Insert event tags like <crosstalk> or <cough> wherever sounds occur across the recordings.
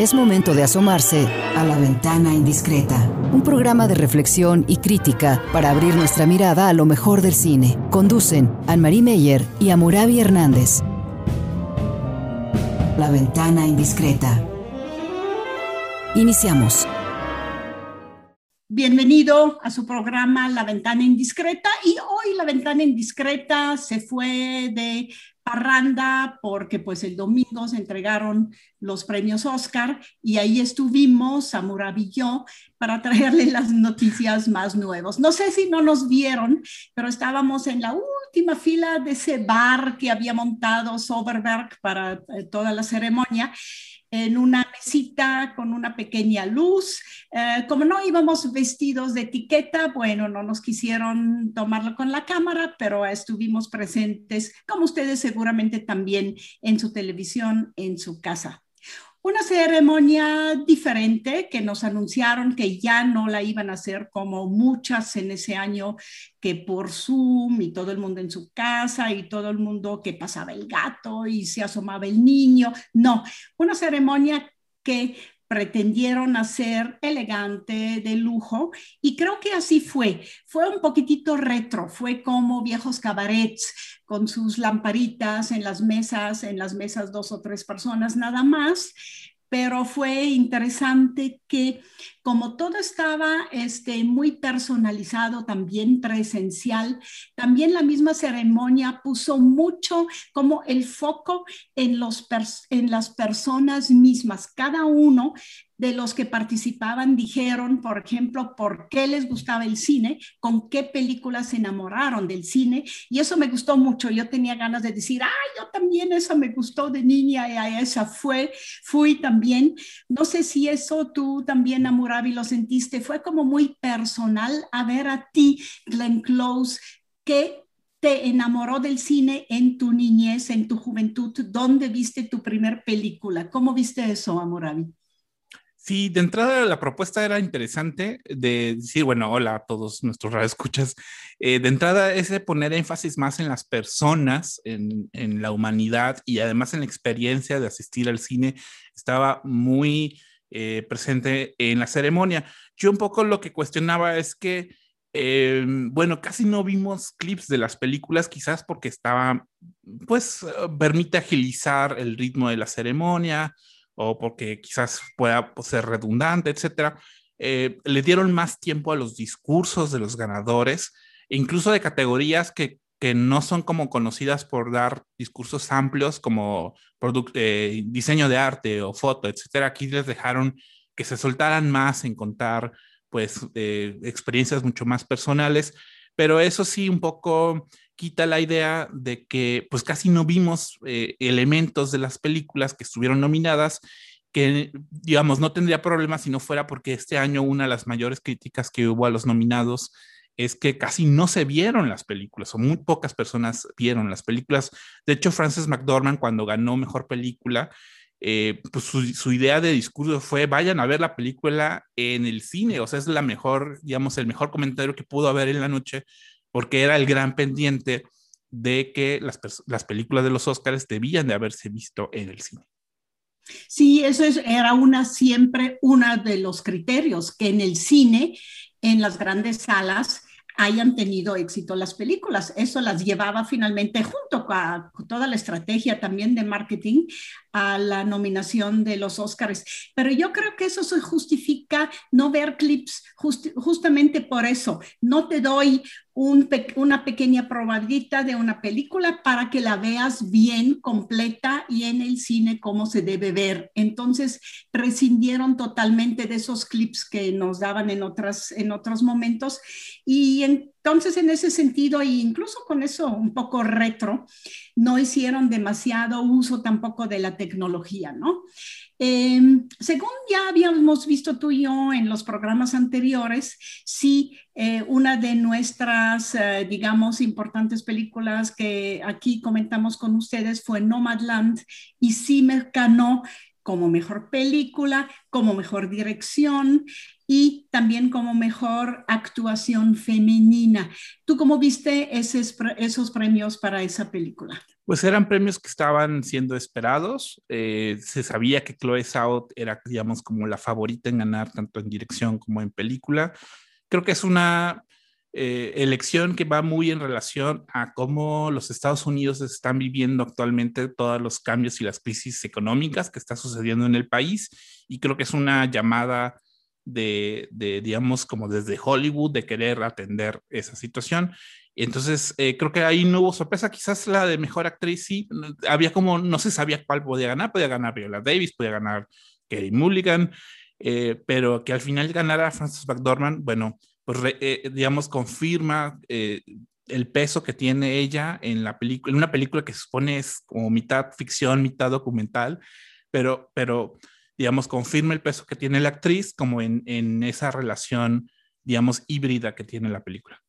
Es momento de asomarse a la ventana indiscreta, un programa de reflexión y crítica para abrir nuestra mirada a lo mejor del cine. Conducen Anne-Marie Meyer y Amurabi Hernández. La ventana indiscreta. Iniciamos. Bienvenido a su programa La Ventana Indiscreta y hoy La Ventana Indiscreta se fue de parranda porque pues el domingo se entregaron los premios Oscar y ahí estuvimos, Amurabi y yo, para traerle las noticias más nuevas. No sé si no nos vieron, pero estábamos en la última fila de ese bar que había montado Soberberg para eh, toda la ceremonia en una mesita con una pequeña luz. Eh, como no íbamos vestidos de etiqueta, bueno, no nos quisieron tomarlo con la cámara, pero estuvimos presentes, como ustedes seguramente también en su televisión, en su casa una ceremonia diferente que nos anunciaron que ya no la iban a hacer como muchas en ese año, que por Zoom y todo el mundo en su casa y todo el mundo que pasaba el gato y se asomaba el niño. No, una ceremonia que pretendieron hacer elegante, de lujo, y creo que así fue. Fue un poquitito retro, fue como viejos cabarets con sus lamparitas en las mesas, en las mesas dos o tres personas nada más, pero fue interesante que como todo estaba este, muy personalizado, también presencial, también la misma ceremonia puso mucho como el foco en, los en las personas mismas. Cada uno de los que participaban dijeron, por ejemplo, por qué les gustaba el cine, con qué películas se enamoraron del cine, y eso me gustó mucho. Yo tenía ganas de decir, ah, yo también esa me gustó de niña y a esa fue, fui también. No sé si eso tú también, Amurabi, lo sentiste, fue como muy personal a ver a ti, Glenn Close, que te enamoró del cine en tu niñez, en tu juventud? ¿Dónde viste tu primer película? ¿Cómo viste eso, Amurabi? Sí, de entrada la propuesta era interesante de decir, bueno, hola a todos nuestros radioescuchas. Eh, de entrada es de poner énfasis más en las personas, en, en, la humanidad y además en la experiencia de asistir al cine. Estaba muy eh, presente en la ceremonia. Yo un poco lo que cuestionaba es que, eh, bueno, casi no vimos clips de las películas, quizás porque estaba, pues, permite agilizar el ritmo de la ceremonia o porque quizás pueda pues, ser redundante, etcétera, eh, le dieron más tiempo a los discursos de los ganadores, incluso de categorías que, que no son como conocidas por dar discursos amplios como eh, diseño de arte o foto, etcétera. Aquí les dejaron que se soltaran más en contar pues eh, experiencias mucho más personales, pero eso sí un poco quita la idea de que pues casi no vimos eh, elementos de las películas que estuvieron nominadas que digamos no tendría problemas si no fuera porque este año una de las mayores críticas que hubo a los nominados es que casi no se vieron las películas o muy pocas personas vieron las películas. De hecho, Frances McDormand cuando ganó Mejor Película, eh, pues su, idea de discurso fue vayan a ver la película en el cine, o sea, es la mejor, digamos, el mejor comentario que pudo haber en la noche, porque era el gran pendiente de que las, las películas de los Oscars debían de haberse visto en el cine. Sí, eso es, era una siempre uno de los criterios, que en el cine, en las grandes salas, hayan tenido éxito las películas. Eso las llevaba finalmente junto con toda la estrategia también de marketing a la nominación de los Oscars. Pero yo creo que eso se justifica no ver clips justamente por eso. No te doy una pequeña probadita de una película para que la veas bien, completa y en el cine como se debe ver. Entonces, prescindieron totalmente de esos clips que nos daban en, otras, en otros momentos. Y entonces, en ese sentido, e incluso con eso un poco retro, no hicieron demasiado uso tampoco de la tecnología, ¿no? Em, según ya habíamos visto tú y yo en los programas anteriores, sí, eh, una de nuestras, eh, digamos, importantes películas que aquí comentamos con ustedes fue Nomadland y sí me ganó como mejor película, como mejor dirección y también como mejor actuación femenina. ¿Tú cómo viste esos, esos premios para esa película? Pues eran premios que estaban siendo esperados. Eh, se sabía que Chloe Zhao era, digamos, como la favorita en ganar tanto en dirección como en película. Creo que es una eh, elección que va muy en relación a cómo los Estados Unidos están viviendo actualmente todos los cambios y las crisis económicas que está sucediendo en el país. Y creo que es una llamada de, digamos, como desde Hollywood, de querer atender esa situación. Entonces, eh, creo que ahí no hubo sorpresa. Quizás la de mejor actriz sí, había como, no se sabía cuál podía ganar. Podía ganar Viola Davis, podía ganar Kerry Mulligan, eh, pero que al final ganara Frances McDormand, bueno, pues eh, digamos, confirma el peso que tiene ella en la película, en una película que se supone es como mitad ficción, mitad documental, pero, pero digamos, confirma el peso que tiene la actriz como en, en esa relación, digamos, híbrida que tiene la película.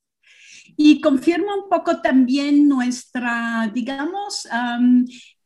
Y confirma un poco también nuestra, digamos,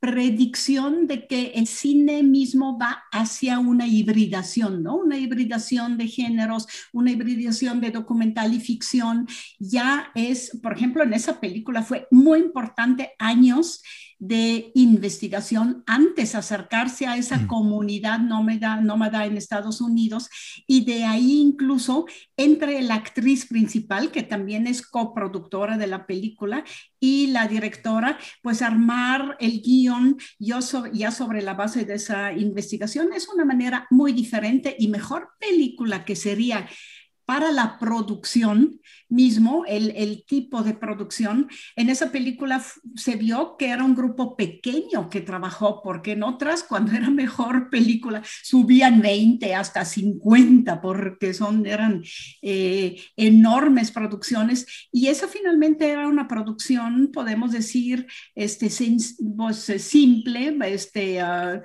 predicción de que el cine mismo va hacia una hibridación, ¿no? Una hibridación de géneros, una hibridación de documental y ficción. Ya es, por ejemplo, en esa película fue muy importante años de investigación antes acercarse a esa comunidad nómada, nómada en Estados Unidos. Y de ahí incluso entre la actriz principal, que también es coproductora de la película, y la directora, pues armar el guion yo ya sobre la base de esa investigación. Es una manera muy diferente y mejor película que sería para la producción mismo, el, tipo de producción. En esa película se vio que era un grupo pequeño que trabajó, porque en otras, cuando era mejor película, subían 20 hasta 50, porque son, eran eh, enormes producciones. Y esa finalmente era una producción, podemos decir, este, pues, simple, este, uh,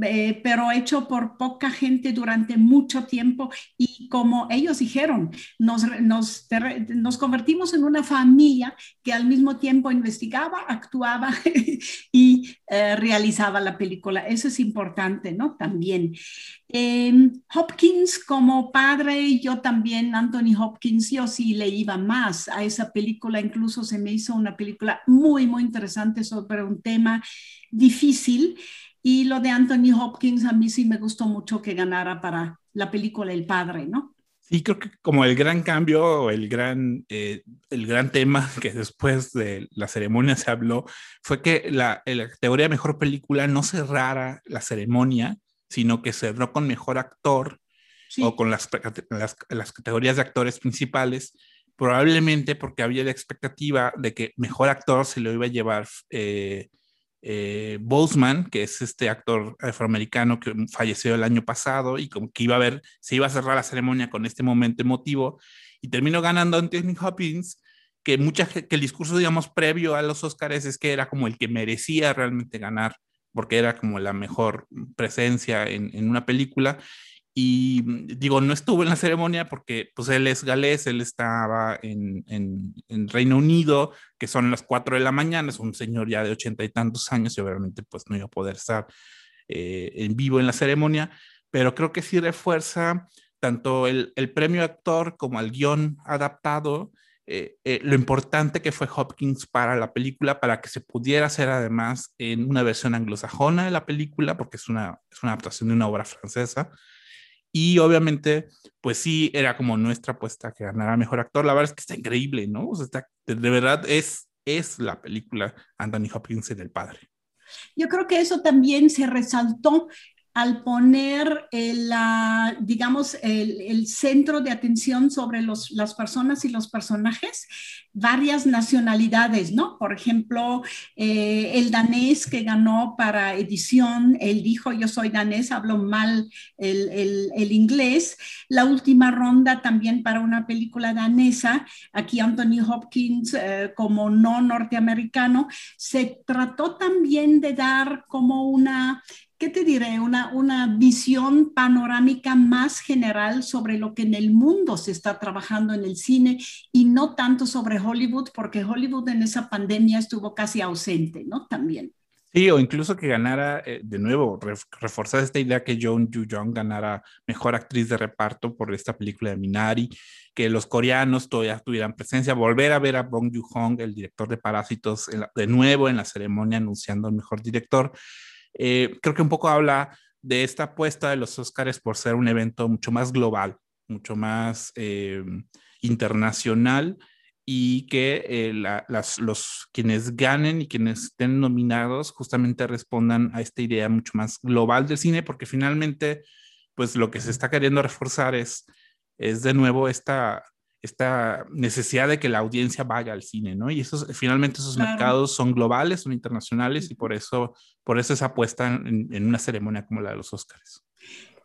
eh, pero hecho por poca gente durante mucho tiempo y como ellos dijeron, nos, nos, nos convertimos en una familia que al mismo tiempo investigaba, actuaba <laughs> y eh, realizaba la película. Eso es importante, ¿no? También. Em, Hopkins como padre, yo también, Anthony Hopkins, yo sí le iba más a esa película, incluso se me hizo una película muy, muy interesante sobre un tema difícil. Y lo de Anthony Hopkins a mí sí me gustó mucho que ganara para la película El Padre, ¿no? Sí, creo que como el gran cambio, el gran, eh, el gran tema <laughs> que después de la ceremonia se habló fue que la, la categoría Mejor Película no cerrara la ceremonia, sino que cerró con Mejor Actor o con las, las, las, categorías de actores principales, probablemente porque había la expectativa de que Mejor Actor se lo iba a llevar eh, eh, Boseman, que es este actor afroamericano que falleció el año pasado y como que iba a ver, se iba a cerrar la ceremonia con este momento emotivo y terminó ganando Anthony Hopkins, que, mucha, que el discurso, digamos, previo a los Oscars es que era como el que merecía realmente ganar, porque era como la mejor presencia en, en una película y mm, digo, no estuvo en la ceremonia porque pues él es galés, él estaba en, en, Reino Unido, que son las 4 de la mañana, es un señor ya de ochenta y tantos años y obviamente pues no iba a poder estar eh, en vivo en la ceremonia, pero creo que sí refuerza tanto el, el premio actor como el guion adaptado, eh, eh, lo importante que fue Hopkins para la película, para que se pudiera hacer además en una versión anglosajona de la película, porque es una, es una adaptación de una obra francesa. Y obviamente, pues sí, era como nuestra apuesta que ganara mejor actor. La verdad es que está increíble, ¿no? Está, de, verdad es, es la película Anthony Hopkins en El Padre. Yo creo que eso también se resaltó al poner, el, digamos, el, centro de atención sobre los, las personas y los personajes, varias nacionalidades, ¿no? Por ejemplo, eh, el danés que ganó para edición, él dijo, yo soy danés, hablo mal el, el, inglés. La última ronda también para una película danesa, aquí Anthony Hopkins eh, como no norteamericano, se trató también de dar como una ¿qué te diré? Una, una visión panorámica más general sobre lo que en el mundo se está trabajando en el cine y no tanto sobre Hollywood, porque Hollywood en esa pandemia estuvo casi ausente, ¿no? También. Sí, o incluso que ganara, eh, de nuevo, reforzar esta idea que Joan Yu-jong ganara mejor actriz de reparto por esta película de Minari, que los coreanos todavía tuvieran presencia, volver a ver a Bong Joon-hong, el director de Parásitos, de nuevo en la ceremonia anunciando el mejor director. Eh, creo que un poco habla de esta apuesta de los Oscars por ser un evento mucho más global, mucho más eh, internacional y que eh, los quienes ganen y quienes estén nominados justamente respondan a esta idea mucho más global del cine, porque finalmente, pues lo que se está queriendo reforzar es, es de nuevo esta, esta necesidad de que la audiencia vaya al cine, ¿no? Y esos, finalmente esos mercados son globales, son internacionales y por eso, por eso esa apuesta en, en una ceremonia como la de los Oscars.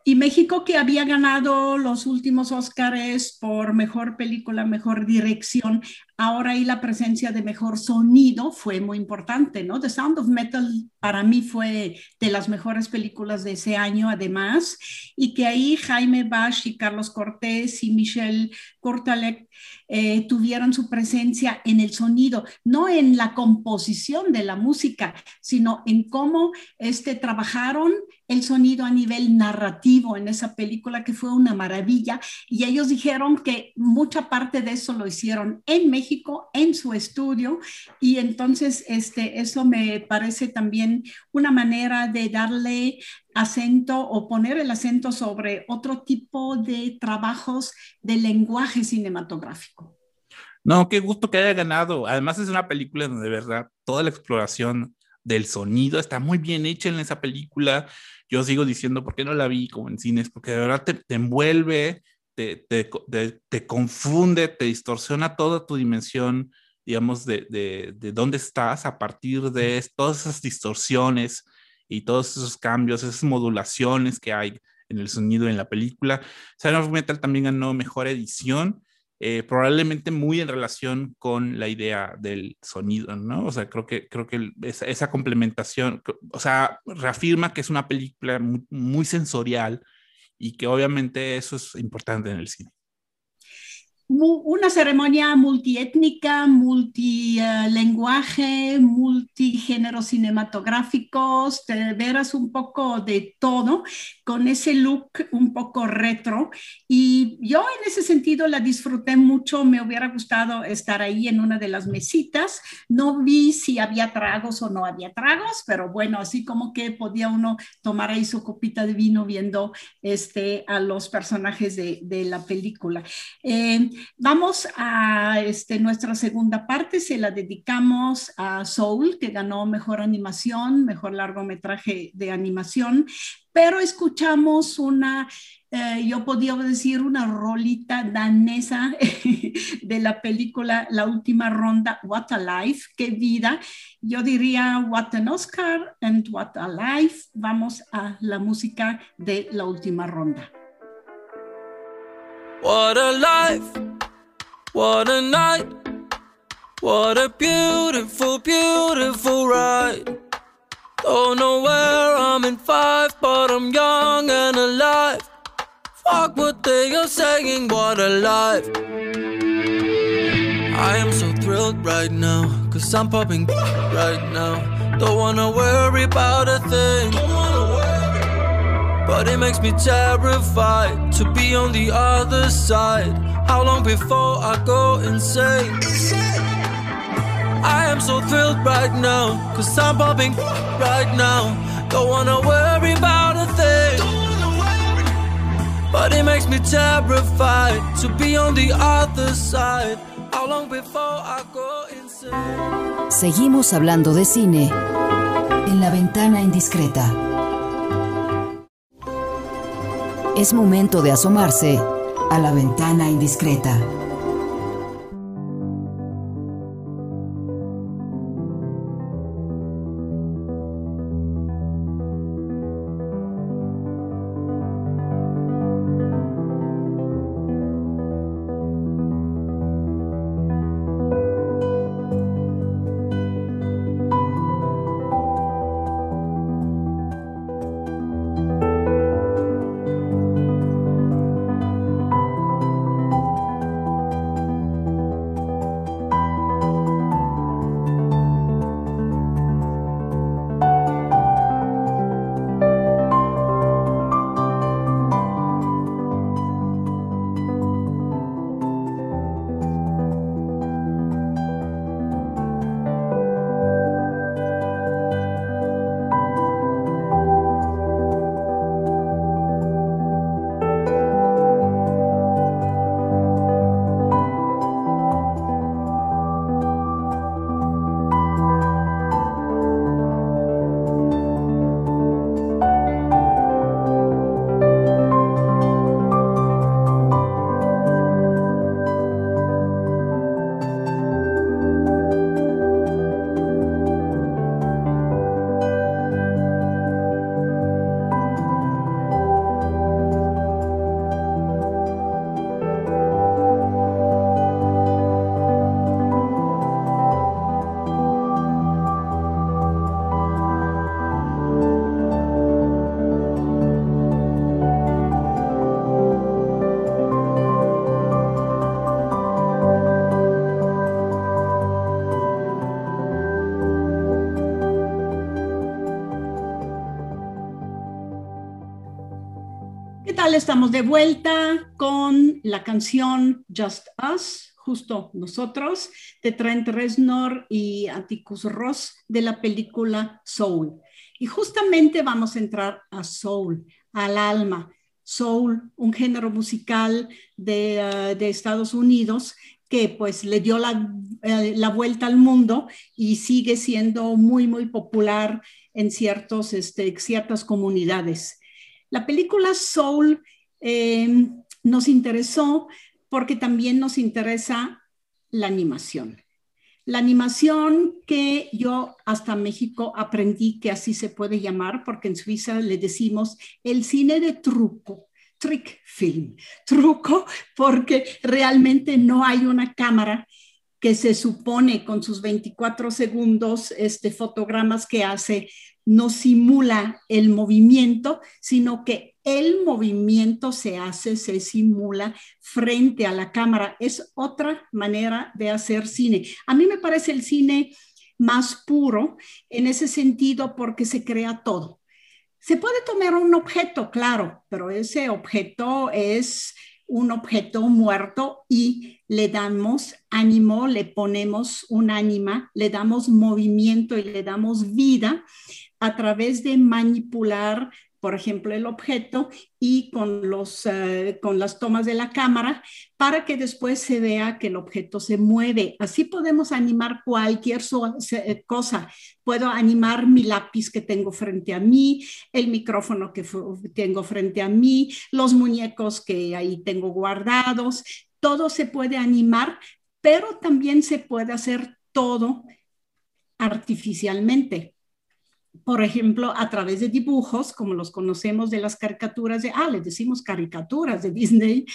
Y México que había ganado los últimos Óscares por mejor película, mejor dirección, ahora ahí la presencia de mejor sonido fue muy importante, ¿no? The Sound of Metal para mí fue de las mejores películas de ese año, además, y que ahí Jaime Bash y Carlos Cortés y Michelle Cortalec eh, tuvieron su presencia en el sonido, no en la composición de la música, sino en cómo este, trabajaron el sonido a nivel narrativo en esa película, que fue una maravilla, y ellos dijeron que mucha parte de eso lo hicieron en México en su estudio y entonces este, eso me parece también una manera de darle acento o poner el acento sobre otro tipo de trabajos de lenguaje cinematográfico. No, qué gusto que haya ganado. Además es una película donde de verdad toda la exploración del sonido está muy bien hecha en esa película. Yo sigo diciendo, ¿por qué no la vi como en cines? Porque de verdad te envuelve, te, confunde, te distorsiona toda tu dimensión, digamos, de, de, dónde estás a partir de todas esas distorsiones y todos esos cambios, esas modulaciones que hay en el sonido en la película. Sound of Metal también ganó mejor edición, eh, probablemente muy en relación con la idea del sonido, ¿no? O sea, creo que, creo que esa, complementación, o sea, reafirma que es una película muy sensorial, y que obviamente eso es importante en el cine una ceremonia multiétnica, multilenguaje, multigéneros cinematográficos, te verás un poco de todo, con ese look un poco retro. Y yo en ese sentido la disfruté mucho, me hubiera gustado estar ahí en una de las mesitas. No vi si había tragos o no había tragos, pero bueno, así como que podía uno tomar ahí su copita de vino viendo este, a los personajes de, de la película. Eh, Vamos a este, nuestra segunda parte, se la dedicamos a Soul, que ganó mejor animación, mejor largometraje de animación, pero escuchamos una, eh, yo podría decir, una rolita danesa <laughs> de la película La Última Ronda, What a Life, qué vida. Yo diría What an Oscar and What a Life. Vamos a la música de La Última Ronda. What a life. What a night, what a beautiful, beautiful ride. Don't know where I'm in five, but I'm young and alive. Fuck what they are saying, what a life. I am so thrilled right now, cause I'm popping right now. Don't wanna worry about a thing. But it makes me terrified to be on the other side. How long before I go insane? I am so thrilled right now, cause I'm popping right now. Don't wanna worry about a thing. But it makes me terrified to be on the other side. How long before I go insane? Seguimos hablando de cine en la ventana indiscreta. Es momento de asomarse a la ventana indiscreta. Estamos de vuelta con la canción Just Us, justo nosotros, de Trent Reznor y Atticus Ross de la película Soul. Y justamente vamos a entrar a Soul, al alma. Soul, un género musical de, uh, de Estados Unidos que pues le dio la, eh, la, vuelta al mundo y sigue siendo muy, muy popular en ciertos, este, ciertas comunidades. La película Soul eh, nos interesó porque también nos interesa la animación. La animación que yo hasta México aprendí que así se puede llamar, porque en Suiza le decimos el cine de truco, trick film, truco, porque realmente no hay una cámara que se supone con sus 24 segundos este, fotogramas que hace no simula el movimiento, sino que el movimiento se hace, se simula frente a la cámara. Es otra manera de hacer cine. A mí me parece el cine más puro en ese sentido porque se crea todo. Se puede tomar un objeto, claro, pero ese objeto es un objeto muerto y le damos ánimo, le ponemos un ánima, le damos movimiento y le damos vida a través de manipular, por ejemplo, el objeto y con, los, uh, con las tomas de la cámara para que después se vea que el objeto se mueve. Así podemos animar cualquier eh, cosa. Puedo animar mi lápiz que tengo frente a mí, el micrófono que tengo frente a mí, los muñecos que ahí tengo guardados. Todo se puede animar, pero también se puede hacer todo artificialmente por ejemplo, a través de dibujos, como los conocemos de las caricaturas de, ah, les decimos caricaturas de Disney,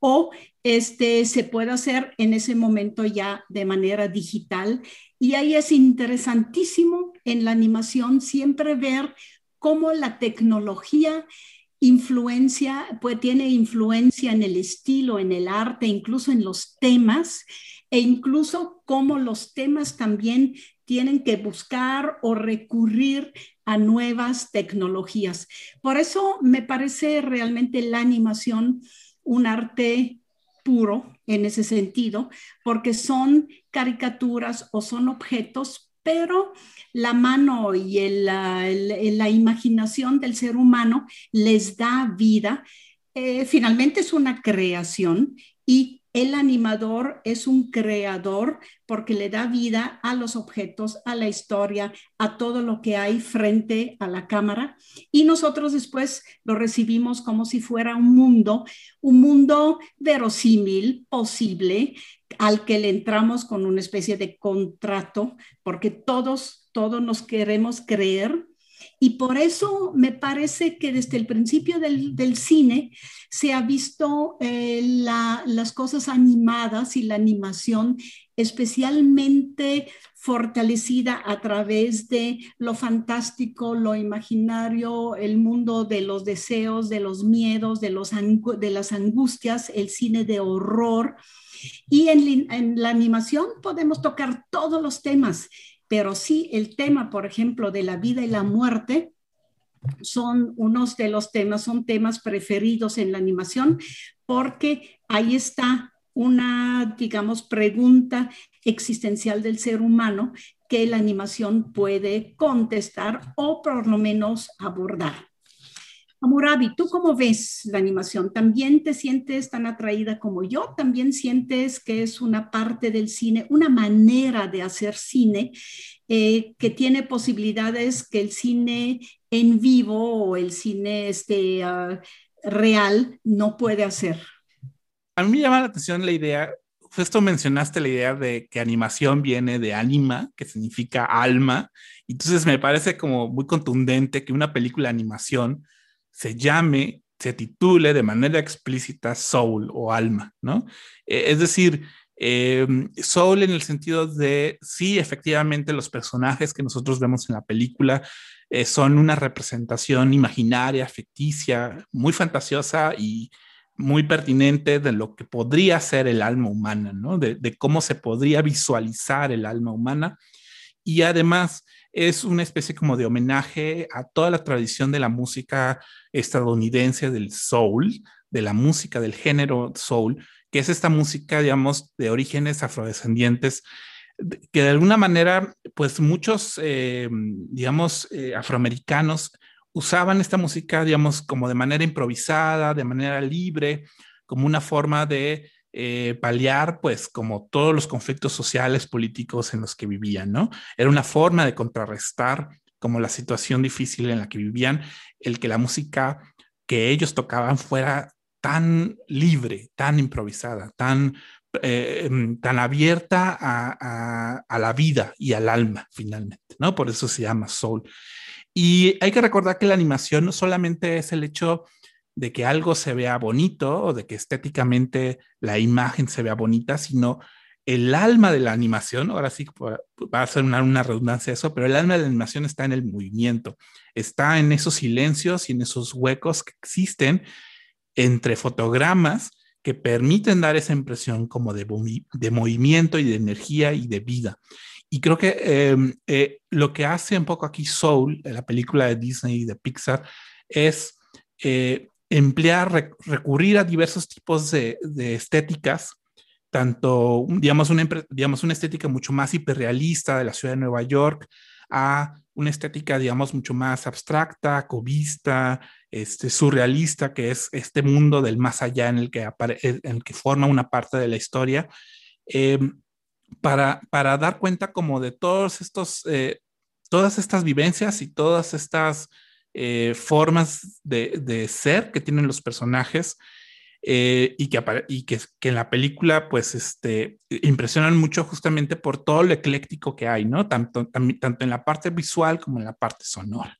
o este, se puede hacer en ese momento ya de manera digital. Y ahí es interesantísimo en la animación siempre ver cómo la tecnología influencia, pues tiene influencia en el estilo, en el arte, incluso en los temas, e incluso cómo los temas también tienen que buscar o recurrir a nuevas tecnologías. Por eso me parece realmente la animación un arte puro en ese sentido, porque son caricaturas o son objetos, pero la mano y la, imaginación del ser humano les da vida. Eh, finalmente es una creación y el animador es un creador porque le da vida a los objetos, a la historia, a todo lo que hay frente a la cámara. Y nosotros después lo recibimos como si fuera un mundo, un mundo verosímil, posible, al que le entramos con una especie de contrato, porque todos, todos nos queremos creer y por eso me parece que desde el principio del, cine se ha visto eh, la, las cosas animadas y la animación especialmente fortalecida a través de lo fantástico, lo imaginario, el mundo de los deseos, de los miedos, de, los de las angustias, el cine de horror. Y en la animación podemos tocar todos los temas pero sí el tema, por ejemplo, de la vida y la muerte, son unos de los temas, son temas preferidos en la animación, porque ahí está una, digamos, pregunta existencial del ser humano que la animación puede contestar o por lo menos abordar. Amurabi, ¿tú cómo ves la animación? ¿También te sientes tan atraída como yo? ¿También sientes que es una parte del cine, una manera de hacer cine eh, que tiene posibilidades que el cine en vivo o el cine este, uh, real no puede hacer? A mí me llama la atención la idea, justo mencionaste la idea de que animación viene de anima, que significa alma, entonces me parece como muy contundente que una película de animación se llame, se titule de manera explícita soul o alma, ¿no? Eh, es decir, eh, soul en el sentido de, sí, efectivamente, los personajes que nosotros vemos en la película eh, son una representación imaginaria, ficticia, muy fantasiosa y muy pertinente de lo que podría ser el alma humana, ¿no? De, de cómo se podría visualizar el alma humana. Y además, es una especie como de homenaje a toda la tradición de la música estadounidense del soul, de la música del género soul, que es esta música, digamos, de orígenes afrodescendientes, que de alguna manera, pues muchos, eh, digamos, eh, afroamericanos usaban esta música, digamos, como de manera improvisada, de manera libre, como una forma de eh, paliar, pues, como todos los conflictos sociales, políticos en los que vivían, ¿no? Era una forma de contrarrestar como la situación difícil en la que vivían, el que la música que ellos tocaban fuera tan libre, tan improvisada, tan, eh, em, tan abierta a, a, la vida y al alma, finalmente, ¿no? Por eso se llama soul. Y hay que recordar que la animación no solamente es el hecho de que algo se vea bonito o de que estéticamente la imagen se vea bonita, sino el alma de la animación, ahora sí va a ser una, una, redundancia eso, pero el alma de la animación está en el movimiento, está en esos silencios y en esos huecos que existen entre fotogramas que permiten dar esa impresión como de, de movimiento y de energía y de vida. Y creo que em, eh, lo que hace un poco aquí Soul, la película de Disney y de Pixar, es eh, emplear, recurrir a diversos tipos de, estéticas, tanto, digamos una, digamos, una estética mucho más hiperrealista de la ciudad de Nueva York, a una estética, digamos, mucho más abstracta, cubista, este, surrealista, que es este mundo del más allá en el que, en el que forma una parte de la historia, em, para, para, dar cuenta como de todos estos, eh, todas estas vivencias y todas estas eh, formas de, ser que tienen los personajes eh, y, que, en la película pues este, impresionan mucho justamente por todo lo ecléctico que hay, ¿no? Tanto, tanto en la parte visual como en la parte sonora.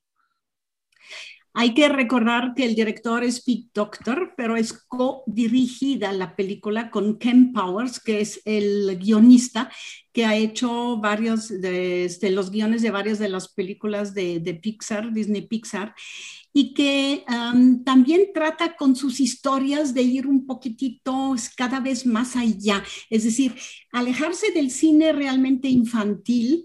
Hay que recordar que el director es Pete Doctor, pero es co-dirigida la película con Ken Powers, que es el guionista que ha hecho varios de, de los guiones de varias de las películas de, de Pixar, Disney Pixar, y que um, también trata con sus historias de ir un poquitito cada vez más allá, es decir, alejarse del cine realmente infantil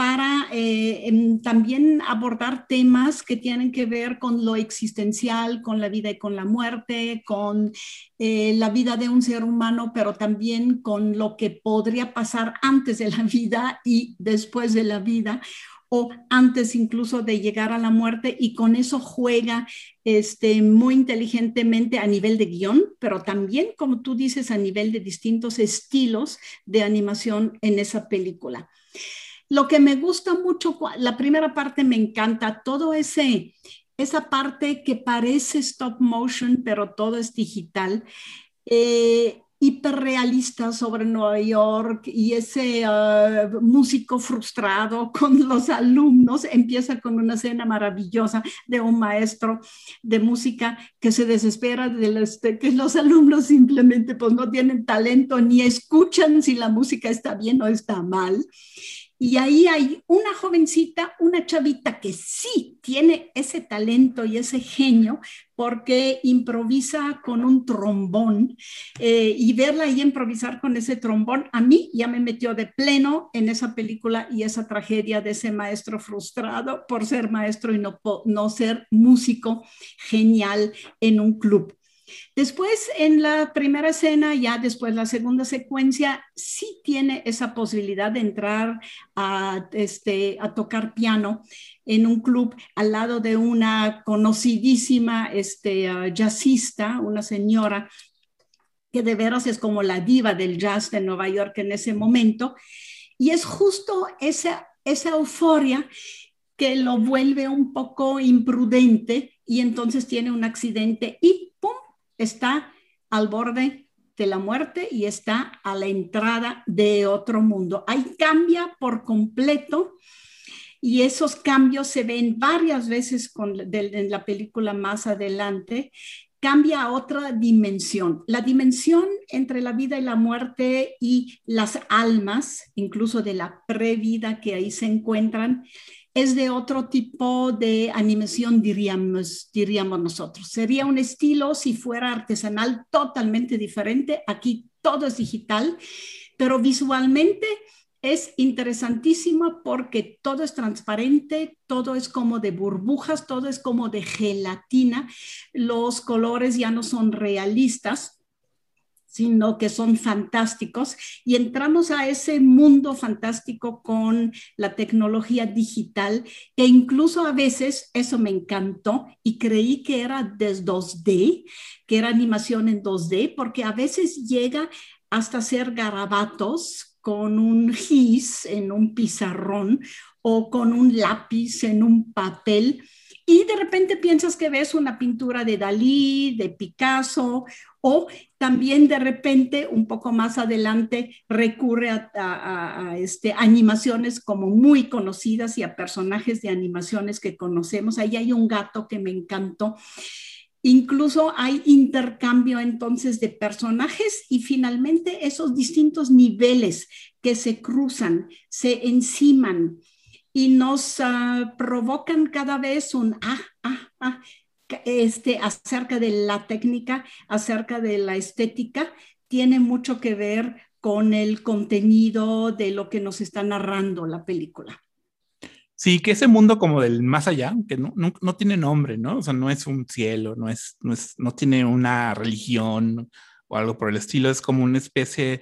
para eh, em, también abordar temas que tienen que ver con lo existencial, con la vida y con la muerte, con eh, la vida de un ser humano, pero también con lo que podría pasar antes de la vida y después de la vida o antes incluso de llegar a la muerte y con eso juega este, muy inteligentemente a nivel de guion, pero también, como tú dices, a nivel de distintos estilos de animación en esa película. Lo que me gusta mucho, la primera parte me encanta, todo ese, esa parte que parece stop motion, pero todo es digital. Eh, hiperrealista sobre Nueva York y ese ah, músico frustrado <laughs> con los alumnos empieza con una escena maravillosa de un maestro de música que se desespera de este, que los alumnos simplemente pues no tienen talento ni escuchan si la música está bien o está mal y ahí hay una jovencita, una chavita que sí tiene ese talento y ese genio porque improvisa con un trombón eh, y verla ahí improvisar con ese trombón, a mí ya me metió de pleno en esa película y esa tragedia de ese maestro frustrado por ser maestro y no, no ser músico genial en un club. Después, en la primera escena, ya después la segunda secuencia, sí tiene esa posibilidad de entrar a, este, a tocar piano en un club al lado de una conocidísima este, uh, jazzista, una señora que de veras es como la diva del jazz de Nueva York en ese momento. Y es justo esa, esa euforia que lo vuelve un poco imprudente y entonces tiene un accidente y está al borde de la muerte y está a la entrada de otro mundo. Ahí cambia por completo y esos cambios se ven varias veces con, en la película más adelante. Cambia a otra dimensión, la dimensión entre la vida y la muerte y las almas, incluso de la previda que ahí se encuentran, es de otro tipo de animación, diríamos, diríamos nosotros. Sería un estilo, si fuera artesanal, totalmente diferente. Aquí todo es digital, pero visualmente es interesantísima porque todo es transparente, todo es como de burbujas, todo es como de gelatina, los colores ya no son realistas sino que son fantásticos. Y entramos a ese mundo fantástico con la tecnología digital, que incluso a veces eso me encantó y creí que era de 2D, que era animación en 2D, porque a veces llega hasta ser garabatos con un gis en un pizarrón o con un lápiz en un papel. Y de repente piensas que ves una pintura de Dalí, de Picasso, o también de repente, un poco más adelante, recurre a, este, animaciones como muy conocidas y a personajes de animaciones que conocemos. Ahí hay un gato que me encantó. Incluso hay intercambio entonces de personajes y finalmente esos distintos niveles que se cruzan, se enciman y nos ah, provocan cada vez un ah, ah, ah, este, acerca de la técnica, acerca de la estética, tiene mucho que ver con el contenido de lo que nos está narrando la película. Sí, que ese mundo como del más allá, que no, no, tiene nombre, ¿no? O sea, no es un cielo, no, es, no, es, no tiene una religión o algo por el estilo, es como una especie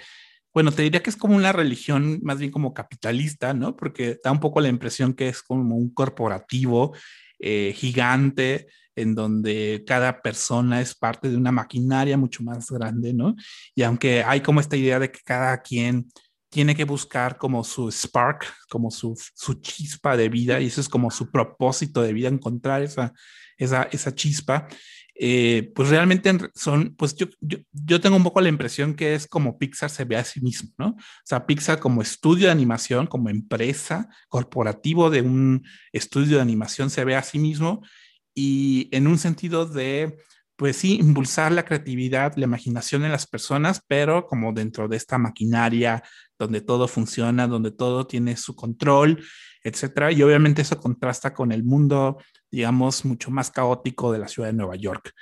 bueno, te diría que es como una religión más bien como capitalista, ¿no? Porque da un poco la impresión que es como un corporativo eh, gigante en donde cada persona es parte de una maquinaria mucho más grande, ¿no? Y aunque hay como esta idea de que cada quien tiene que buscar como su spark, como su, su chispa de vida, y eso es como su propósito de vida, encontrar esa, esa, esa chispa, eh, pues realmente son, pues yo, yo, tengo un poco la impresión que es como Pixar se ve a sí mismo, ¿no? O sea, Pixar como estudio de animación, como empresa corporativo de un estudio de animación se ve a sí mismo y en un sentido de, pues sí, impulsar la creatividad, la imaginación en las personas, pero como dentro de esta maquinaria donde todo funciona, donde todo tiene su control, etcétera. Y obviamente eso contrasta con el mundo digamos, mucho más caótico de la ciudad de Nueva York.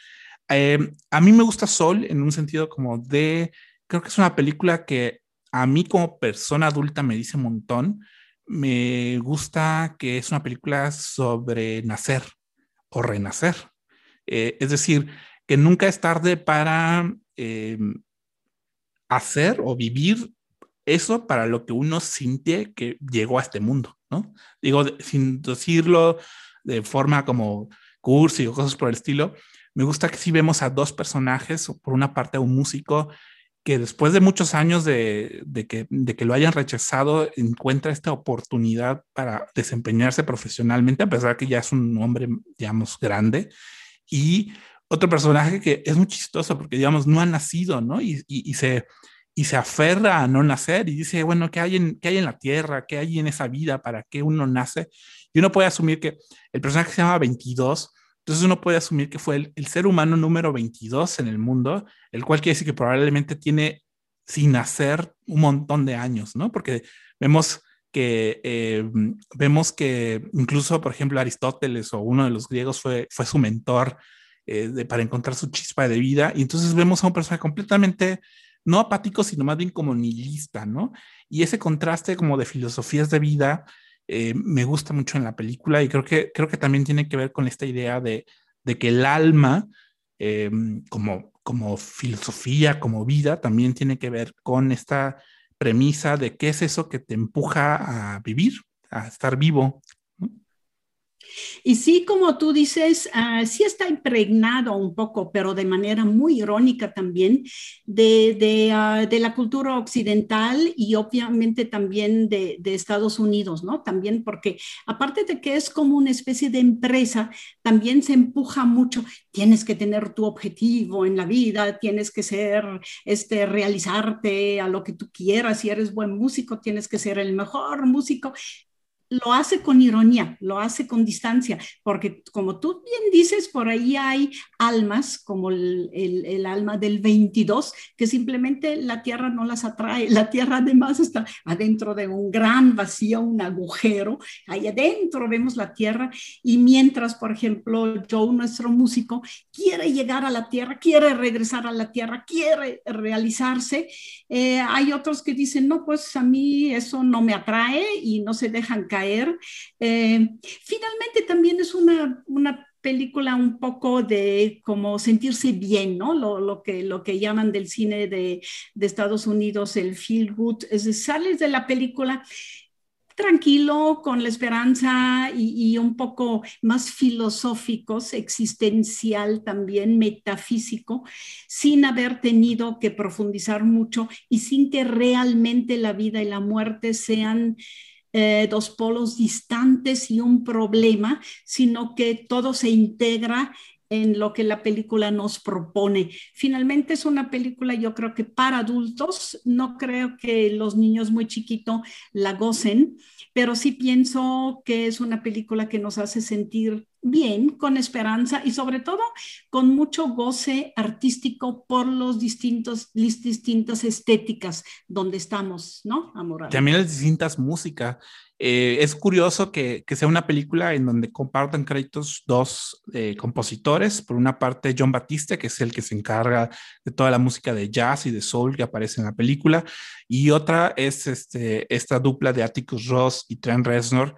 Eh, a mí me gusta Sol en un sentido como de, creo que es una película que a mí como persona adulta me dice un montón. Me gusta que es una película sobre nacer o renacer. Eh, es decir, que nunca es tarde para eh, hacer o vivir eso para lo que uno siente que llegó a este mundo, ¿no? Digo, sin decirlo de forma como cursi o cosas por el estilo, me gusta que sí vemos a dos personajes, por una parte a un músico que después de muchos años de, que, de que lo hayan rechazado, encuentra esta oportunidad para desempeñarse profesionalmente, a pesar que ya es un hombre, digamos, grande. Y otro personaje que es muy chistoso porque, digamos, no ha nacido, ¿no? Y, y, se, y se aferra a no nacer y dice, bueno, ¿qué hay, en, ¿qué hay en la tierra? ¿Qué hay en esa vida? ¿Para qué uno nace? Y uno puede asumir que el personaje se llama 22, entonces uno puede asumir que fue el, ser humano número 22 en el mundo, el cual quiere decir que probablemente tiene sin nacer un montón de años, ¿no? Porque vemos que, eh, vemos que incluso, por ejemplo, Aristóteles o uno de los griegos fue, fue su mentor eh, para encontrar su chispa de vida. Y entonces vemos a un personaje completamente, no apático, sino más bien como nihilista, ¿no? Y ese contraste como de filosofías de vida eh, me gusta mucho en la película y creo que, creo que también tiene que ver con esta idea de, de que el alma, eh, como, como filosofía, como vida, también tiene que ver con esta premisa de qué es eso que te empuja a vivir, a estar vivo, y sí, como tú dices, uh, sí está impregnado un poco, pero de manera muy irónica también, de, de, uh, de la cultura occidental y obviamente también de, de, Estados Unidos, ¿no? También porque aparte de que es como una especie de empresa, también se empuja mucho, tienes que tener tu objetivo en la vida, tienes que ser, este, realizarte a lo que tú quieras, si eres buen músico, tienes que ser el mejor músico lo hace con ironía, lo hace con distancia, porque como tú bien dices, por ahí hay almas, como el, alma del 22, que simplemente la Tierra no las atrae. La Tierra además está adentro de un gran vacío, un agujero. Ahí adentro vemos la Tierra y mientras, por ejemplo, Joe, nuestro músico, quiere llegar a la Tierra, quiere regresar a la Tierra, quiere realizarse, eh, hay otros que dicen, no, pues a mí eso no me atrae y no se dejan caer. Eh, finalmente también es una, una película un poco de como sentirse bien, ¿no? Lo, lo, que, lo que llaman del cine de, de Estados Unidos el feel good. Es decir, sales de la película tranquilo, con la esperanza y, y, un poco más filosóficos, existencial también, metafísico, sin haber tenido que profundizar mucho y sin que realmente la vida y la muerte sean eh, dos polos distantes y un problema, sino que todo se integra en lo que la película nos propone. Finalmente es una película yo creo que para adultos, no creo que los niños muy chiquitos la gocen, pero sí pienso que es una película que nos hace sentir bien, con esperanza y sobre todo con mucho goce artístico por los distintos, las distintas estéticas donde estamos, ¿no? Amor. También las distintas músicas. Eh, es curioso que, que, sea una película en donde compartan créditos dos eh, compositores. Por una parte, John Batiste, que es el que se encarga de toda la música de jazz y de soul que aparece en la película, y otra es este, esta dupla de Atticus Ross y Trent Reznor,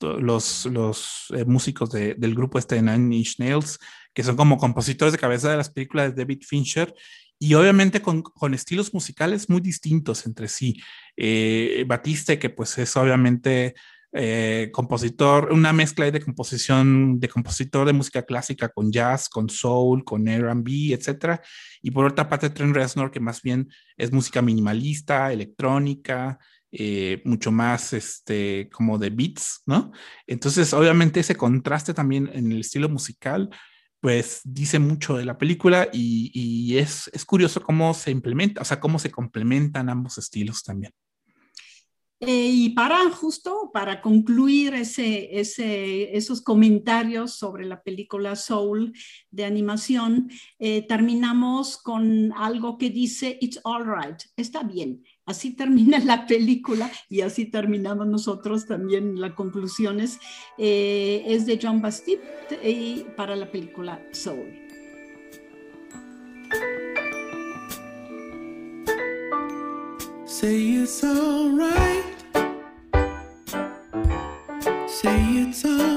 los, los eh, músicos de, del grupo este de Nine Inch Nails, que son como compositores de cabeza de las películas de David Fincher y obviamente con, con estilos musicales muy distintos entre sí. Eh, Batiste, que pues es obviamente eh, compositor, una mezcla de composición, de compositor de música clásica con jazz, con soul, con R&B, etcétera. Y por otra parte, Trent Reznor, que más bien es música minimalista, electrónica, eh, mucho más este, como de beats, ¿no? Entonces, obviamente ese contraste también en el estilo musical, pues dice mucho de la película y, y es, es curioso cómo se implementa, o sea, cómo se complementan ambos estilos también. Eh, y para justo, para concluir ese, ese, esos comentarios sobre la película Soul de animación, eh, terminamos con algo que dice, It's all right, está bien. Así termina la película y así terminamos nosotros también las conclusiones. Eh, es de John Bastide y para la película Soul. Say it's alright. Say it's.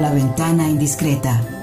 La ventana indiscreta.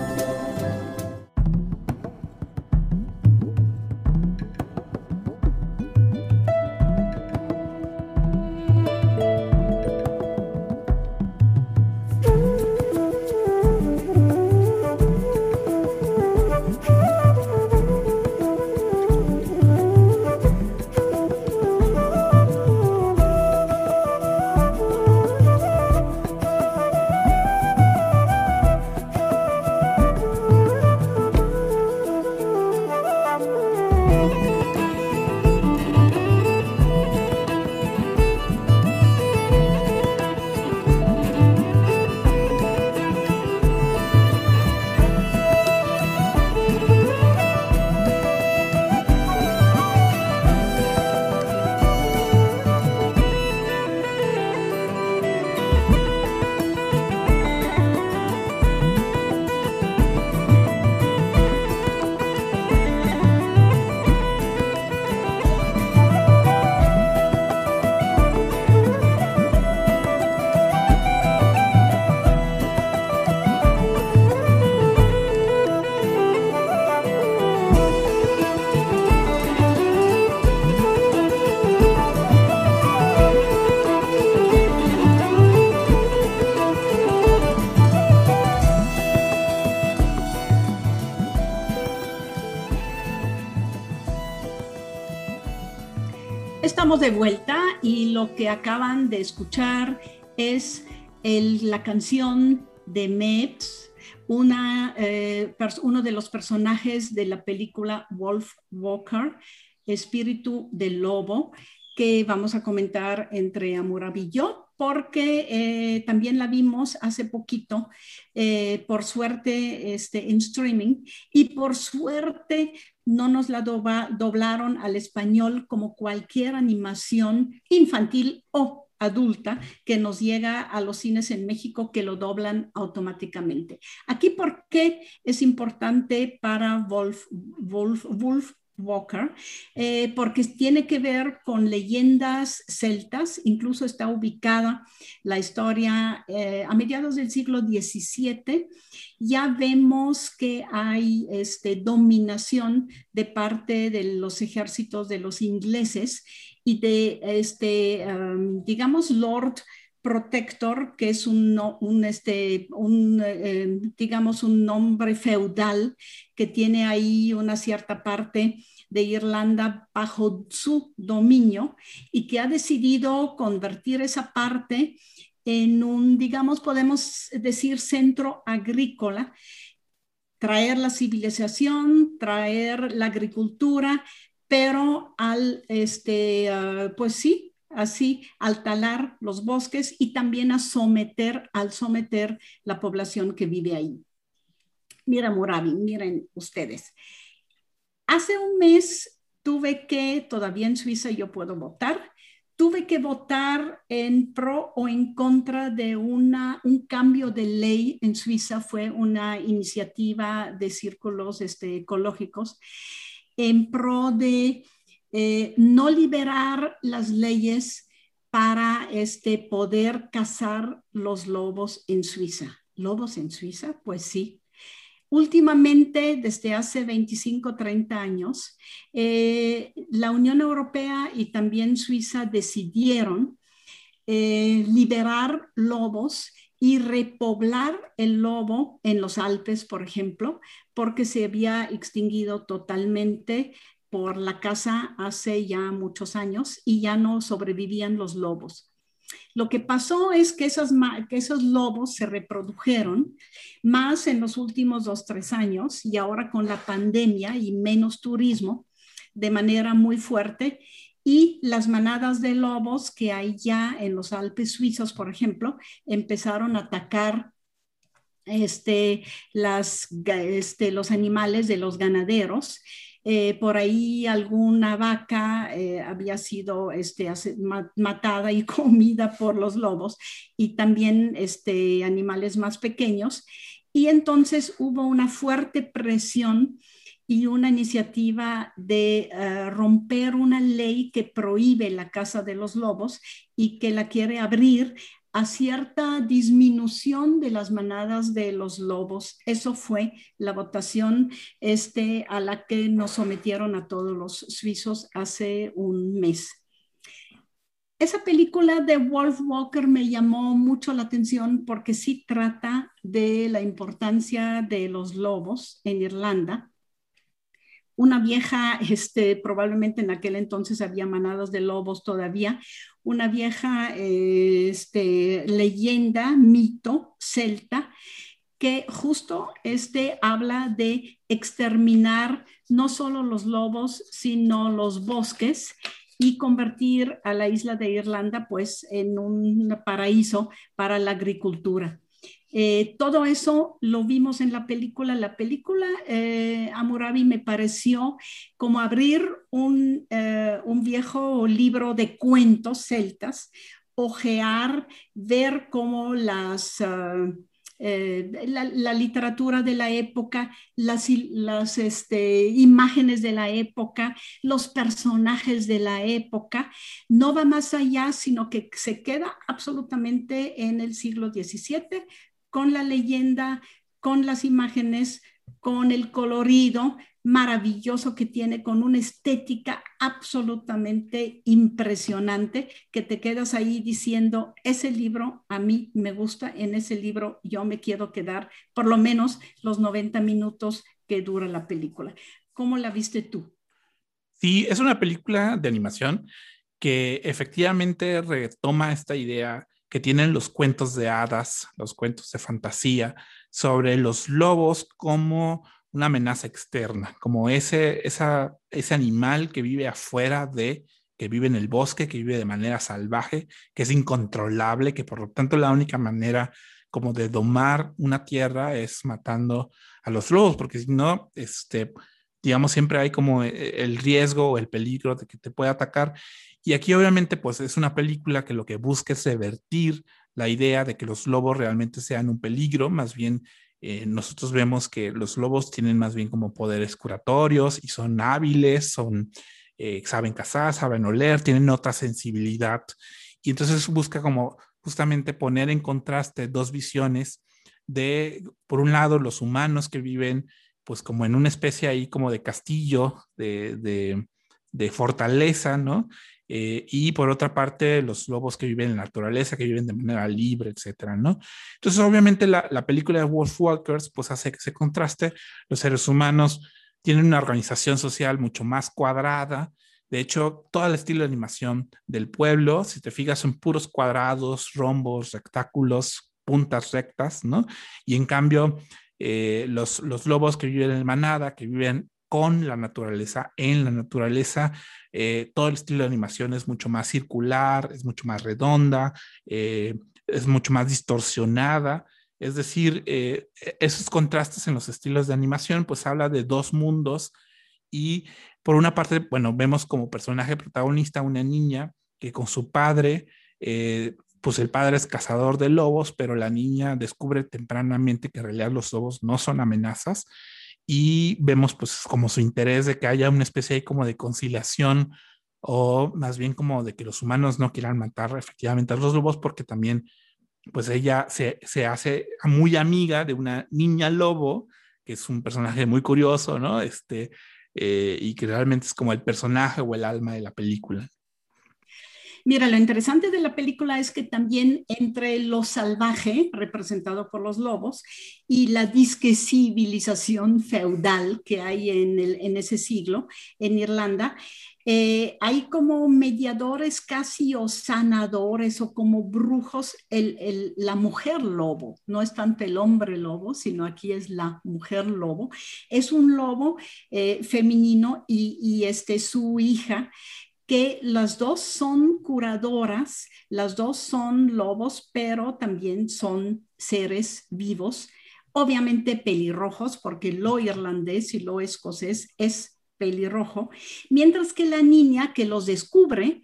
Lo que acaban de escuchar es la canción de Mets, una, eh, uno de los personajes de la película Wolf Walker, Espíritu del Lobo, que vamos a comentar entre Amurabi y yo, porque eh, también la vimos hace poquito, eh, por suerte, este, en streaming, y por suerte no nos la doblaron al español como cualquier animación infantil o adulta que nos llega a los cines en México que lo doblan automáticamente. Aquí, ¿por qué es importante para Wolf, Wolf, Wolf Walker, eh, porque tiene que ver con leyendas celtas, incluso está ubicada la historia eh, a mediados del siglo XVII. Ya vemos que hay este, dominación de parte de los ejércitos de los ingleses y de, este, um, digamos, Lord Protector, que es un, un, este, eh, digamos, un nombre feudal que tiene ahí una cierta parte de Irlanda bajo su dominio y que ha decidido convertir esa parte en un, digamos, podemos decir, centro agrícola, traer la civilización, traer la agricultura, pero al, este, ah, pues sí, así, al talar los bosques y también a someter, al someter la población que vive ahí. Mira, Moravi, miren ustedes. Hace un mes tuve que, todavía en Suiza yo puedo votar, tuve que votar en pro o en contra de una, un cambio de ley en Suiza. Fue una iniciativa de círculos este, ecológicos en pro de eh, no liberar las leyes para este, poder cazar los lobos en Suiza. ¿Lobos en Suiza? Pues sí, Últimamente, desde hace 25, 30 años, eh, la Unión Europea y también Suiza decidieron eh, liberar lobos y repoblar el lobo en los Alpes, por ejemplo, porque se había extinguido totalmente por la caza hace ya muchos años y ya no sobrevivían los lobos. Lo que pasó es que esos, lobos se reprodujeron más en los últimos dos, tres años y ahora con la pandemia y menos turismo de manera muy fuerte y las manadas de lobos que hay ya en los Alpes suizos, por ejemplo, empezaron a atacar este, este, los animales de los ganaderos eh, por ahí alguna vaca eh, había sido este, matada y <laughs> comida por los lobos y también este, animales más pequeños. Y entonces hubo una fuerte presión y una iniciativa de uh, romper una ley que prohíbe la caza de los lobos y que la quiere abrir a cierta disminución de las manadas de los lobos. Eso fue la votación este, a la que nos sometieron a todos los suizos hace un mes. Esa película de Wolf Walker me llamó mucho la atención porque sí trata de la importancia de los lobos en Irlanda. Una vieja, este, probablemente en aquel entonces había manadas de lobos todavía, una vieja este, leyenda, mito celta, que justo este habla de exterminar no solo los lobos, sino los bosques y convertir a la isla de Irlanda pues en un paraíso para la agricultura. Eh, todo eso lo vimos en la película. La película eh, Amurabi me pareció como abrir un, eh, un, viejo libro de cuentos celtas, ojear, ver cómo las... Ah, la, literatura de la época, las, las este, imágenes de la época, los personajes de la época, no va más allá, sino que se queda absolutamente en el siglo XVII, con la leyenda, con las imágenes, con el colorido maravilloso que tiene, con una estética absolutamente impresionante, que te quedas ahí diciendo, ese libro a mí me gusta, en ese libro yo me quiero quedar por lo menos los 90 minutos que dura la película. ¿Cómo la viste tú? Sí, es una película de animación que efectivamente retoma esta idea que tienen los cuentos de hadas, los cuentos de fantasía, sobre los lobos como una amenaza externa, como ese, ese animal que vive afuera de, que vive en el bosque, que vive de manera salvaje, que es incontrolable, que por lo tanto la única manera como de domar una tierra es matando a los lobos, porque si no, este, digamos, siempre hay como eh, el riesgo o el peligro de que te pueda atacar y aquí obviamente pues es una película que lo que busca es revertir la idea de que los lobos realmente sean un peligro, más bien eh, nosotros vemos que los lobos tienen más bien como poderes curatorios y son hábiles, son, eh, saben cazar, saben oler, tienen otra sensibilidad. Y entonces busca como justamente poner en contraste dos visiones de, por un lado, los humanos que viven pues como en una especie ahí como de castillo, de, de, de fortaleza, ¿no? Eh, y por otra parte los lobos que viven en la naturaleza, que viven de manera libre, etcétera, ¿no? Entonces, obviamente la, la película de Wolfwalkers pues hace que se contraste, los seres humanos tienen una organización social mucho más cuadrada, de hecho, todo el estilo de animación del pueblo, si te fijas, son puros cuadrados, rombos, rectáculos, puntas rectas, ¿no? Y en cambio, eh, los, los lobos que viven en manada, que viven con la naturaleza, en la naturaleza. Eh, todo el estilo de animación es mucho más circular, es mucho más redonda, eh, es mucho más distorsionada. Es decir, esos contrastes en los estilos de animación, pues habla de dos mundos y por una parte, bueno, vemos como personaje protagonista una niña que con su padre, pues el padre es cazador de lobos, pero la niña descubre tempranamente que en realidad los lobos no son amenazas y vemos pues como su interés de que haya una especie como de conciliación o más bien como de que los humanos no quieran matar efectivamente a los lobos porque también pues ella se, se hace muy amiga de una niña lobo que es un personaje muy curioso, ¿no? Este, eh, y que realmente es como el personaje o el alma de la película. Mira, lo interesante de la película es que también entre lo salvaje, representado por los lobos, y la disque civilización feudal que hay en, el, en ese siglo en Irlanda, eh, hay como mediadores casi o sanadores o como brujos, la mujer lobo, no es tanto el hombre lobo, sino aquí es la mujer lobo, es un lobo eh, femenino y, y este, su hija que las dos son curadoras, las dos son lobos, pero también son seres vivos, obviamente pelirrojos, porque lo irlandés y lo escocés es pelirrojo, mientras que la niña que los descubre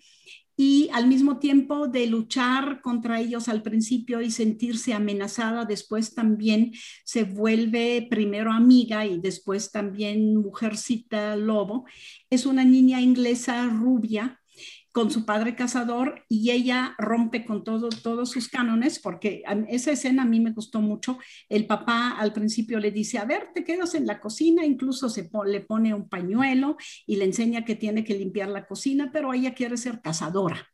y al mismo tiempo de luchar contra ellos al principio y sentirse amenazada, después también se vuelve primero amiga y después también mujercita lobo. Es una niña inglesa rubia con su padre cazador y ella rompe con todo, todos sus cánones, porque esa escena a mí me gustó mucho. El papá al principio le dice, a ver, te quedas en la cocina, incluso se le pone un pañuelo y le enseña que tiene que limpiar la cocina, pero ella quiere ser cazadora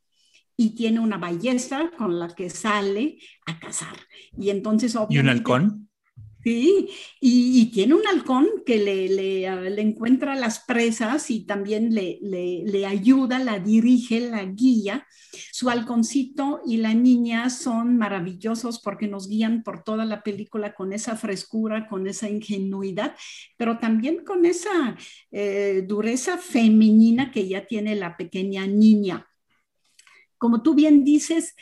y tiene una ballesta con la que sale a cazar. Y entonces. ¿Y un halcón? Sí, y, tiene un halcón que le, le, ah, encuentra las presas y también le, le, ayuda, la dirige, la guía. Su halconcito y la niña son maravillosos porque nos guían por toda la película con esa frescura, con esa ingenuidad, pero también con esa eh, dureza femenina que ya tiene la pequeña niña. Como tú bien dices,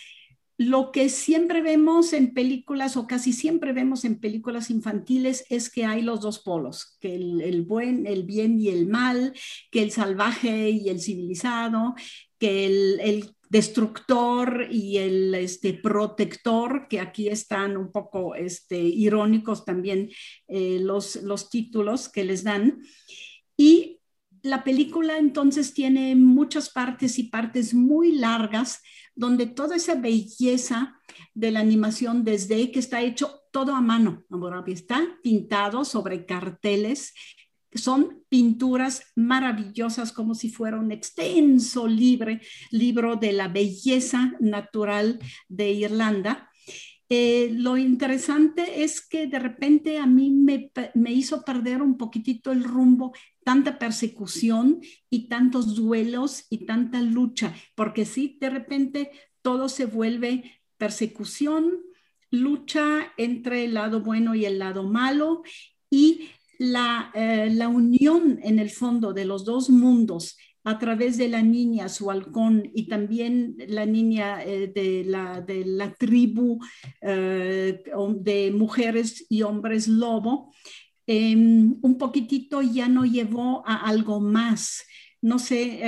lo que siempre vemos en películas o casi siempre vemos en películas infantiles es que hay los dos polos, que el, buen, el bien y el mal, que el salvaje y el civilizado, que el, destructor y el este, protector, que aquí están un poco este, irónicos también eh, los, los títulos que les dan. Y la película entonces tiene muchas partes y partes muy largas donde toda esa belleza de la animación desde que está hecho todo a mano, está pintado sobre carteles, son pinturas maravillosas como si fuera un extenso libre, libro de la belleza natural de Irlanda. Eh, lo interesante es que de repente a mí me, me, hizo perder un poquitito el rumbo tanta persecución y tantos duelos y tanta lucha, porque si de repente todo se vuelve persecución, lucha entre el lado bueno y el lado malo y la, eh, la unión en el fondo de los dos mundos a través de la niña, su halcón, y también la niña eh, de, la, de, la, tribu eh, de mujeres y hombres lobo, Em, un poquitito ya no llevó a algo más. No sé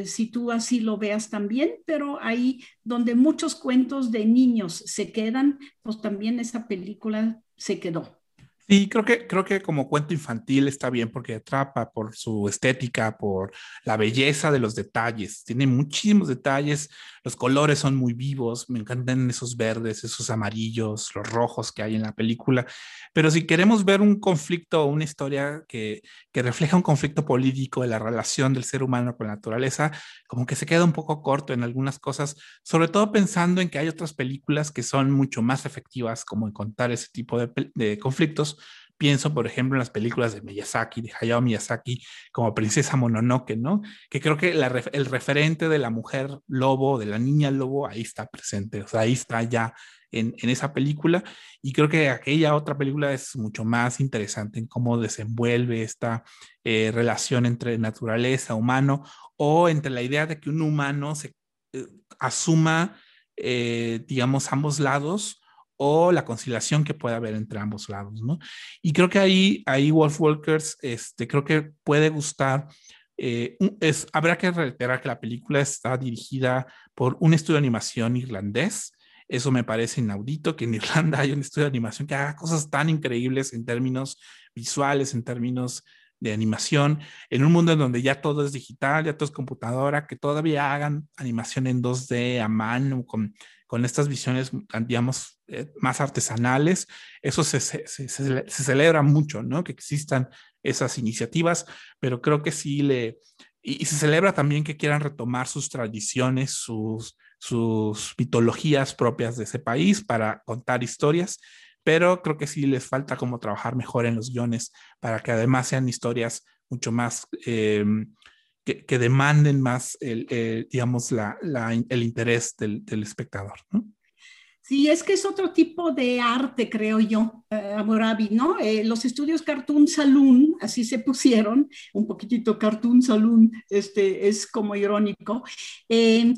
eh, si tú así lo veas también, pero ahí donde muchos cuentos de niños se quedan, pues también esa película se quedó. Sí, creo que, creo que como cuento infantil está bien porque atrapa por su estética, por la belleza de los detalles. Tiene muchísimos detalles, los colores son muy vivos, me encantan esos verdes, esos amarillos, los rojos que hay en la película. Pero si queremos ver un conflicto, una historia que, que refleja un conflicto político de la relación del ser humano con la naturaleza, como que se queda un poco corto en algunas cosas, sobre todo pensando en que hay otras películas que son mucho más efectivas como en contar ese tipo de, de conflictos Pienso, por ejemplo, en las películas de Miyazaki, de Hayao Miyazaki, como Princesa Mononoke, ¿no? Que creo que el referente de la mujer lobo, de la niña lobo, ahí está presente, o sea, ahí está ya en, esa película. Y creo que aquella otra película es mucho más interesante en cómo desenvuelve esta eh, relación entre naturaleza, humano, o entre la idea de que un humano se eh, asuma, eh, digamos, ambos lados o la conciliación que puede haber entre ambos lados, ¿no? Y creo que ahí, ahí Wolf Walkers, este, creo que puede gustar. Eh, es, habrá que reiterar que la película está dirigida por un estudio de animación irlandés. Eso me parece inaudito, que en Irlanda <laughs> haya un estudio de animación que haga cosas tan increíbles en términos visuales, en términos de animación, en un mundo en donde ya todo es digital, ya todo es computadora, que todavía hagan animación en 2D a mano, con con estas visiones, digamos, eh, más artesanales. Eso se, se, se, celebra mucho, ¿no? Que existan esas iniciativas, pero creo que sí le... Y, se celebra también que quieran retomar sus tradiciones, sus, sus mitologías propias de ese país para contar historias, pero creo que sí les falta como trabajar mejor en los guiones para que además sean historias mucho más... Eh, que, demanden más, el, digamos, la, el interés del, espectador. ¿no? Sí, es que es otro tipo de arte, creo yo, eh, ¿no? Eh, los estudios Cartoon Saloon, así se pusieron, un poquitito Cartoon Saloon, este, es como irónico. Eh,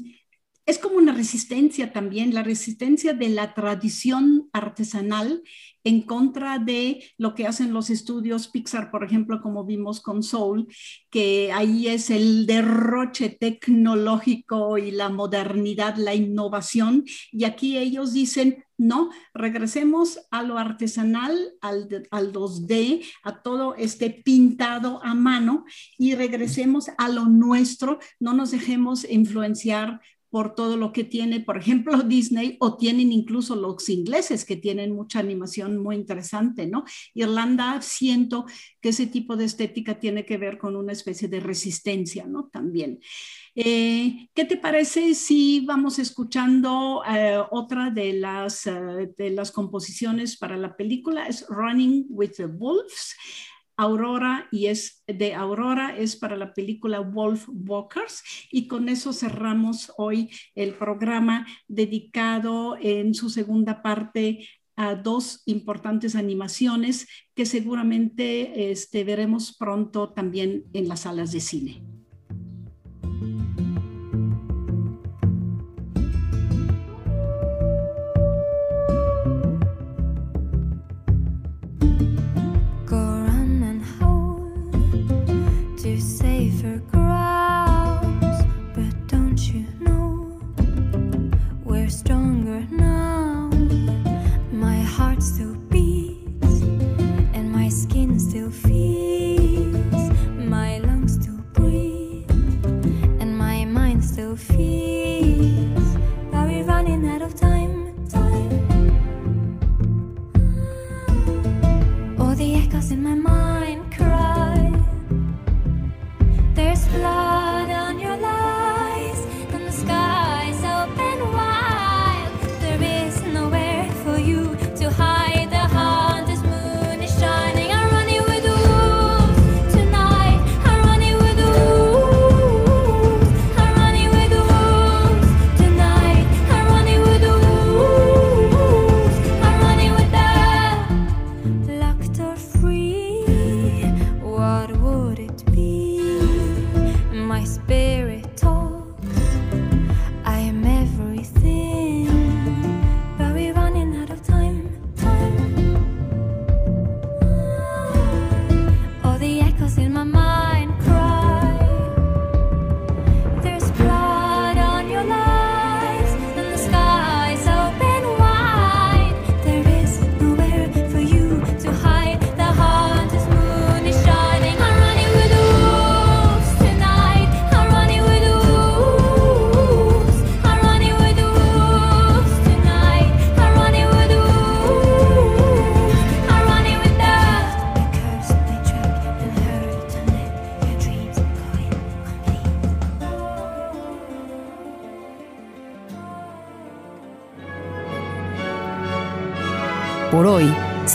es como una resistencia también, la resistencia de la tradición artesanal en contra de lo que hacen los estudios Pixar, por ejemplo, como vimos con Soul, que ahí es el derroche tecnológico y la modernidad, la innovación, y aquí ellos dicen, no, regresemos a lo artesanal, al, al 2D, a todo este pintado a mano y regresemos a lo nuestro, no nos dejemos influenciar por todo lo que tiene, por ejemplo, <laughs> Disney, o tienen incluso los ingleses que tienen mucha animación muy interesante, ¿no? Irlanda, siento que ese tipo de estética tiene que ver con una especie de resistencia, ¿no? También. Eh, ¿Qué te parece si vamos escuchando eh, otra de las, eh, de las composiciones para la película? Es Running with the Wolves. Aurora y es de Aurora es para la película Wolf Walkers y con eso cerramos hoy el programa dedicado en su segunda parte a dos importantes animaciones que seguramente este, veremos pronto también en las salas de cine. in my mind cry.